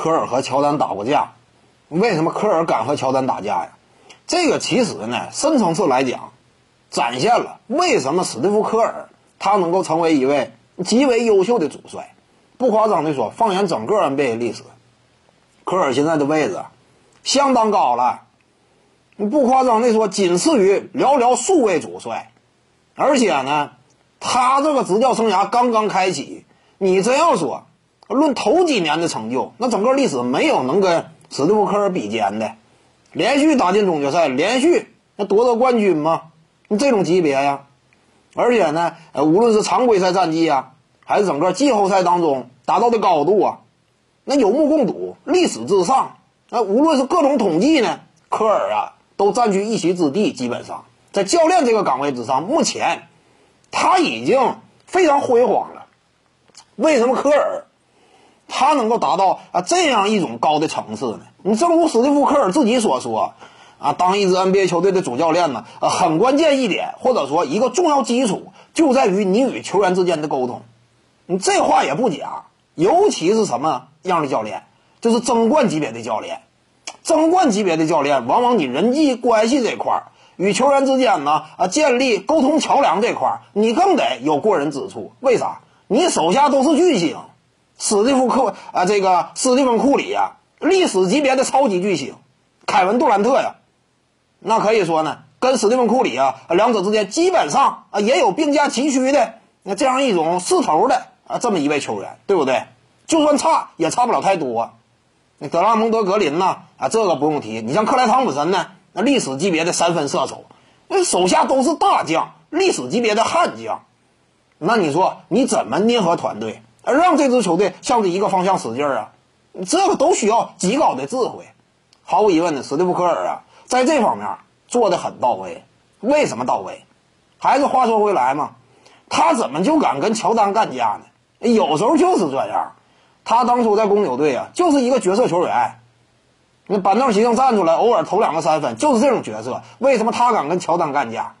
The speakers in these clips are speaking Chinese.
科尔和乔丹打过架？为什么科尔敢和乔丹打架呀？这个其实呢，深层次来讲，展现了为什么史蒂夫·科尔他能够成为一位极为优秀的主帅。不夸张的说，放眼整个 NBA 历史，科尔现在的位置相当高了。不夸张的说，仅次于寥寥数位主帅。而且呢，他这个执教生涯刚刚开启，你真要说论头几年的成就，那整个历史没有能跟史蒂夫·科尔比肩的。连续打进总决赛，连续那夺得冠军吗？你这种级别呀，而且呢，呃，无论是常规赛战绩啊，还是整个季后赛当中达到的高度啊，那有目共睹，历史之上。那无论是各种统计呢，科尔啊都占据一席之地。基本上在教练这个岗位之上，目前他已经非常辉煌了。为什么科尔？他能够达到啊这样一种高的层次呢？你正如史蒂夫·科尔自己所说，啊，当一支 NBA 球队的主教练呢，呃，很关键一点，或者说一个重要基础，就在于你与球员之间的沟通。你这话也不假，尤其是什么样的教练，就是争冠级别的教练，争冠级别的教练，往往你人际关系这块儿，与球员之间呢，啊，建立沟通桥梁这块儿，你更得有过人之处。为啥？你手下都是巨星。史蒂夫库啊，这个史蒂芬库里呀，历史级别的超级巨星，凯文杜兰特呀，那可以说呢，跟史蒂芬库里啊，两者之间基本上啊也有并驾齐驱的那这样一种势头的啊这么一位球员，对不对？就算差也差不了太多。那德拉蒙德格林呢啊，这个不用提。你像克莱汤普森呢，那历史级别的三分射手，那手下都是大将，历史级别的悍将。那你说你怎么捏合团队？而让这支球队向着一个方向使劲儿啊，这个都需要极高的智慧。毫无疑问的，史蒂夫·科尔啊，在这方面做的很到位。为什么到位？还是话说回来嘛，他怎么就敢跟乔丹干架呢？有时候就是这样。他当初在公牛队啊，就是一个角色球员，那板凳席上站出来，偶尔投两个三分，就是这种角色。为什么他敢跟乔丹干架？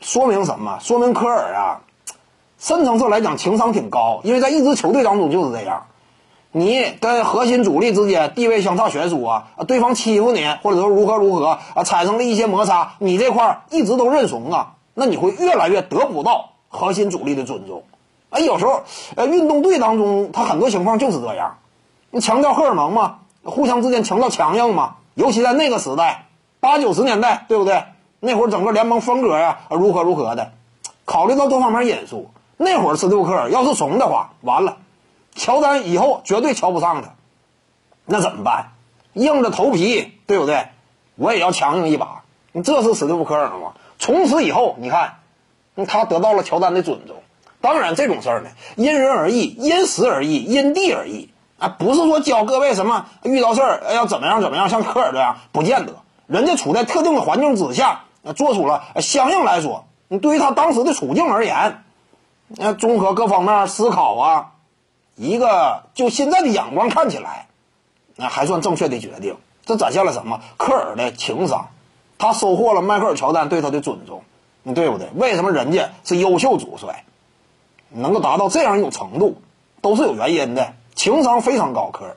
说明什么？说明科尔啊。深层次来讲，情商挺高，因为在一支球队当中就是这样，你跟核心主力之间地位相差悬殊啊，对方欺负你，或者说如何如何啊，产生了一些摩擦，你这块一直都认怂啊，那你会越来越得不到核心主力的尊重。哎，有时候，呃，运动队当中他很多情况就是这样，你强调荷尔蒙嘛，互相之间强调强硬嘛，尤其在那个时代，八九十年代，对不对？那会儿整个联盟风格啊，如何如何的，考虑到多方面因素。那会儿史蒂夫科尔要是怂的话，完了，乔丹以后绝对瞧不上他。那怎么办？硬着头皮，对不对？我也要强硬一把。你这是史蒂夫科尔吗？从此以后，你看，他得到了乔丹的尊重。当然，这种事儿呢，因人而异，因时而异，因地而异啊。不是说教各位什么遇到事儿要怎么样怎么样，像科尔这样，不见得。人家处在特定的环境之下，做出了相应来说，对于他当时的处境而言。那综合各方面思考啊，一个就现在的眼光看起来，那还算正确的决定。这展现了什么？科尔的情商，他收获了迈克尔乔丹对他的尊重，你对不对？为什么人家是优秀主帅，能够达到这样一种程度，都是有原因的。情商非常高，科尔。